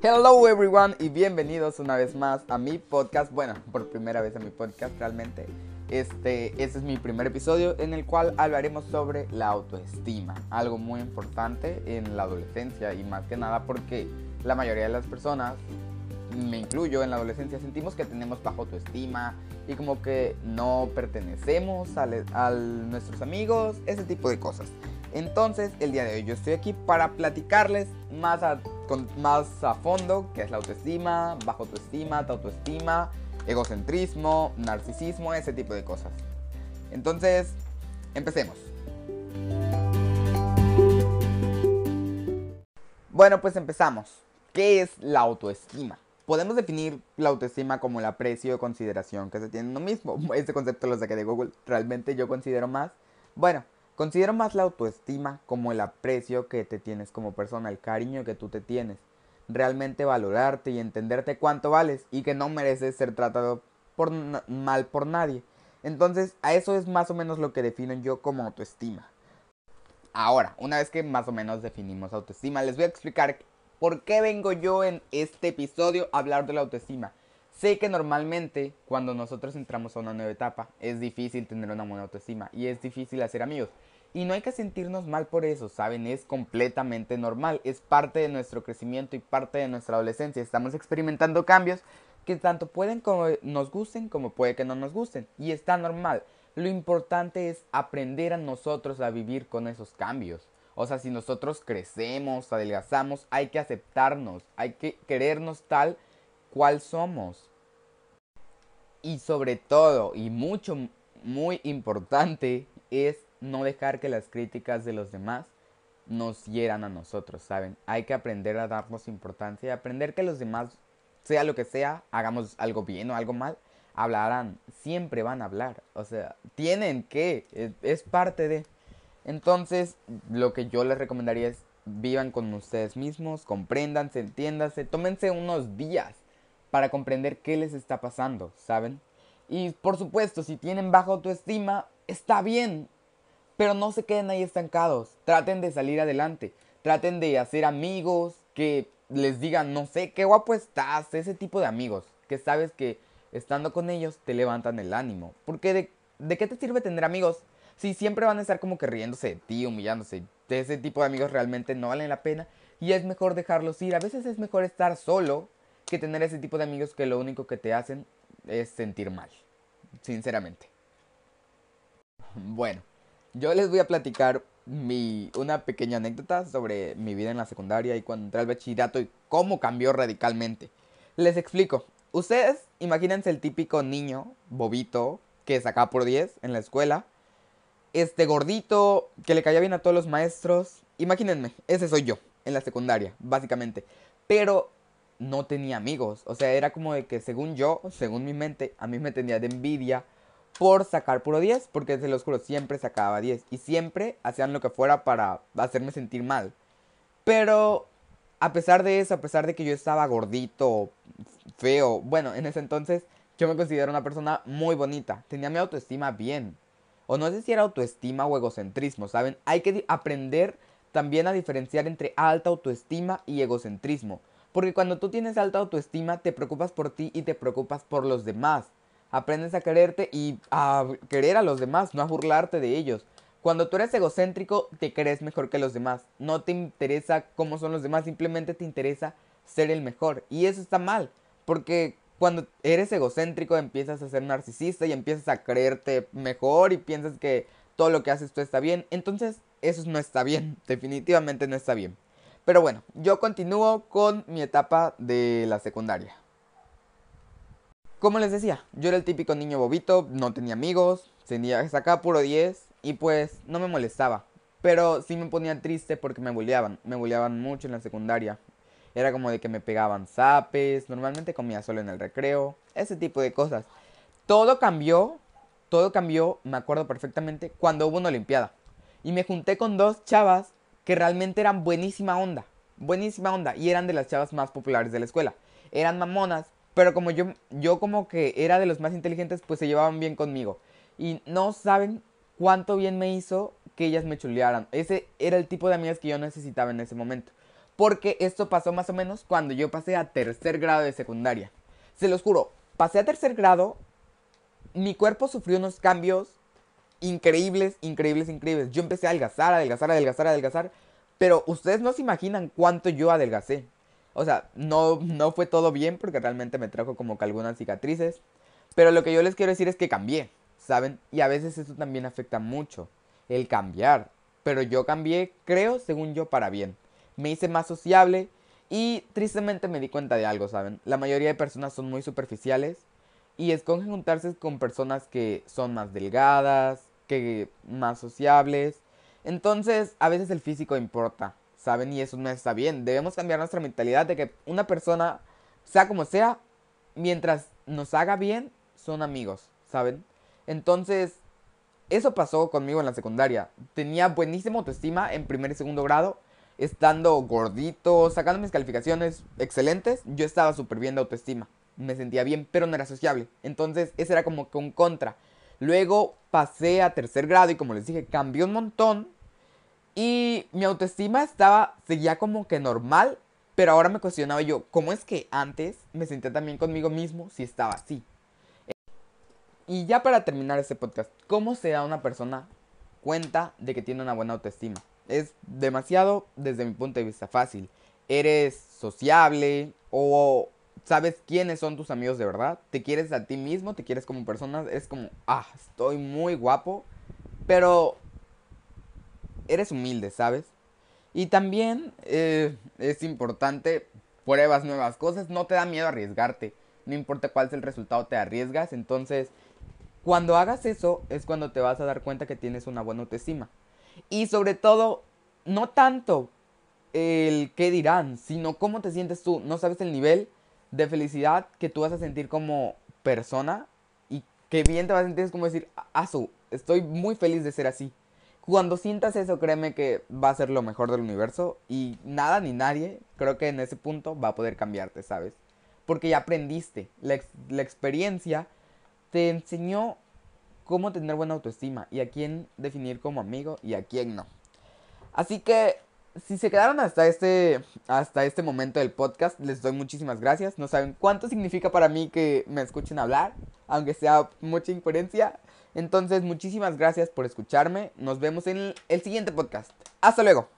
Hello everyone y bienvenidos una vez más a mi podcast. Bueno, por primera vez a mi podcast realmente. Este, este es mi primer episodio en el cual hablaremos sobre la autoestima, algo muy importante en la adolescencia y más que nada porque la mayoría de las personas, me incluyo en la adolescencia, sentimos que tenemos baja autoestima y como que no pertenecemos a, a nuestros amigos, ese tipo de cosas. Entonces, el día de hoy yo estoy aquí para platicarles más a, con, más a fondo qué es la autoestima, bajo autoestima, autoestima, egocentrismo, narcisismo, ese tipo de cosas. Entonces, empecemos. Bueno, pues empezamos. ¿Qué es la autoestima? Podemos definir la autoestima como el aprecio o consideración que se tiene en uno mismo. Este concepto lo saqué de Google. Realmente yo considero más. Bueno, Considero más la autoestima como el aprecio que te tienes como persona, el cariño que tú te tienes. Realmente valorarte y entenderte cuánto vales y que no mereces ser tratado mal por nadie. Entonces, a eso es más o menos lo que defino yo como autoestima. Ahora, una vez que más o menos definimos autoestima, les voy a explicar por qué vengo yo en este episodio a hablar de la autoestima. Sé que normalmente cuando nosotros entramos a una nueva etapa es difícil tener una buena autoestima y es difícil hacer amigos. Y no hay que sentirnos mal por eso, ¿saben? Es completamente normal, es parte de nuestro crecimiento y parte de nuestra adolescencia. Estamos experimentando cambios que tanto pueden como nos gusten como puede que no nos gusten. Y está normal. Lo importante es aprender a nosotros a vivir con esos cambios. O sea, si nosotros crecemos, adelgazamos, hay que aceptarnos, hay que querernos tal cual somos. Y sobre todo, y mucho, muy importante, es no dejar que las críticas de los demás nos hieran a nosotros, ¿saben? Hay que aprender a darnos importancia y aprender que los demás, sea lo que sea, hagamos algo bien o algo mal, hablarán, siempre van a hablar, o sea, tienen que, es, parte de... Entonces, lo que yo les recomendaría es vivan con ustedes mismos, compréndanse, entiéndanse, tómense unos días para comprender qué les está pasando, ¿saben? Y por supuesto, si tienen baja autoestima, está bien, pero no se queden ahí estancados. Traten de salir adelante. Traten de hacer amigos que les digan, no sé, qué guapo estás. Ese tipo de amigos que sabes que estando con ellos te levantan el ánimo. Porque de, de qué te sirve tener amigos si siempre van a estar como que riéndose de ti, humillándose. Ese tipo de amigos realmente no valen la pena. Y es mejor dejarlos ir. A veces es mejor estar solo que tener ese tipo de amigos que lo único que te hacen es sentir mal. Sinceramente. Bueno, yo les voy a platicar mi, una pequeña anécdota sobre mi vida en la secundaria y cuando entré al bachillerato y cómo cambió radicalmente. Les explico. Ustedes imagínense el típico niño bobito que sacaba por 10 en la escuela. Este gordito que le caía bien a todos los maestros. Imagínense, ese soy yo en la secundaria, básicamente. Pero no tenía amigos. O sea, era como de que según yo, según mi mente, a mí me tenía de envidia por sacar puro 10, porque se los juro, siempre sacaba 10 y siempre hacían lo que fuera para hacerme sentir mal. Pero a pesar de eso, a pesar de que yo estaba gordito, feo, bueno, en ese entonces yo me considero una persona muy bonita, tenía mi autoestima bien. O no sé si era autoestima o egocentrismo, ¿saben? Hay que aprender también a diferenciar entre alta autoestima y egocentrismo. Porque cuando tú tienes alta autoestima, te preocupas por ti y te preocupas por los demás aprendes a quererte y a querer a los demás, no a burlarte de ellos. Cuando tú eres egocéntrico, te crees mejor que los demás. No te interesa cómo son los demás, simplemente te interesa ser el mejor. Y eso está mal, porque cuando eres egocéntrico empiezas a ser narcisista y empiezas a creerte mejor y piensas que todo lo que haces tú está bien. Entonces, eso no está bien, definitivamente no está bien. Pero bueno, yo continúo con mi etapa de la secundaria. Como les decía, yo era el típico niño bobito, no tenía amigos, tenía, sacaba puro 10 y pues no me molestaba. Pero sí me ponía triste porque me bulleaban, me bulleaban mucho en la secundaria. Era como de que me pegaban zapes, normalmente comía solo en el recreo, ese tipo de cosas. Todo cambió, todo cambió, me acuerdo perfectamente, cuando hubo una olimpiada. Y me junté con dos chavas que realmente eran buenísima onda, buenísima onda, y eran de las chavas más populares de la escuela. Eran mamonas, pero como yo, yo como que era de los más inteligentes, pues se llevaban bien conmigo. Y no saben cuánto bien me hizo que ellas me chulearan. Ese era el tipo de amigas que yo necesitaba en ese momento. Porque esto pasó más o menos cuando yo pasé a tercer grado de secundaria. Se los juro, pasé a tercer grado, mi cuerpo sufrió unos cambios increíbles, increíbles, increíbles. Yo empecé a adelgazar, adelgazar, adelgazar, adelgazar. Pero ustedes no se imaginan cuánto yo adelgacé. O sea, no, no fue todo bien porque realmente me trajo como que algunas cicatrices. Pero lo que yo les quiero decir es que cambié, ¿saben? Y a veces eso también afecta mucho, el cambiar. Pero yo cambié, creo, según yo, para bien. Me hice más sociable y tristemente me di cuenta de algo, ¿saben? La mayoría de personas son muy superficiales y escogen juntarse con personas que son más delgadas, que más sociables. Entonces, a veces el físico importa, ¿saben? Y eso no está bien. Debemos cambiar nuestra mentalidad de que una persona, sea como sea, mientras nos haga bien, son amigos, ¿saben? Entonces, eso pasó conmigo en la secundaria. Tenía buenísima autoestima en primer y segundo grado. Estando gordito, sacando mis calificaciones excelentes, yo estaba súper bien de autoestima. Me sentía bien, pero no era sociable. Entonces, ese era como que un contra. Luego pasé a tercer grado y como les dije, cambió un montón. Y mi autoestima estaba, seguía como que normal, pero ahora me cuestionaba yo, ¿cómo es que antes me sentía también conmigo mismo si estaba así? Y ya para terminar este podcast, ¿cómo se da una persona cuenta de que tiene una buena autoestima? Es demasiado, desde mi punto de vista, fácil. Eres sociable o sabes quiénes son tus amigos de verdad, te quieres a ti mismo, te quieres como persona, es como, ah, estoy muy guapo, pero eres humilde, ¿sabes? Y también eh, es importante, pruebas nuevas cosas, no te da miedo arriesgarte, no importa cuál es el resultado, te arriesgas, entonces, cuando hagas eso es cuando te vas a dar cuenta que tienes una buena autoestima. Y sobre todo, no tanto el qué dirán, sino cómo te sientes tú, no sabes el nivel de felicidad que tú vas a sentir como persona y que bien te vas a sentir es como decir, Asu, estoy muy feliz de ser así. Cuando sientas eso, créeme que va a ser lo mejor del universo y nada ni nadie, creo que en ese punto va a poder cambiarte, ¿sabes? Porque ya aprendiste, la, la experiencia te enseñó cómo tener buena autoestima y a quién definir como amigo y a quién no. Así que si se quedaron hasta este, hasta este momento del podcast, les doy muchísimas gracias. No saben cuánto significa para mí que me escuchen hablar, aunque sea mucha incoherencia. Entonces, muchísimas gracias por escucharme. Nos vemos en el siguiente podcast. Hasta luego.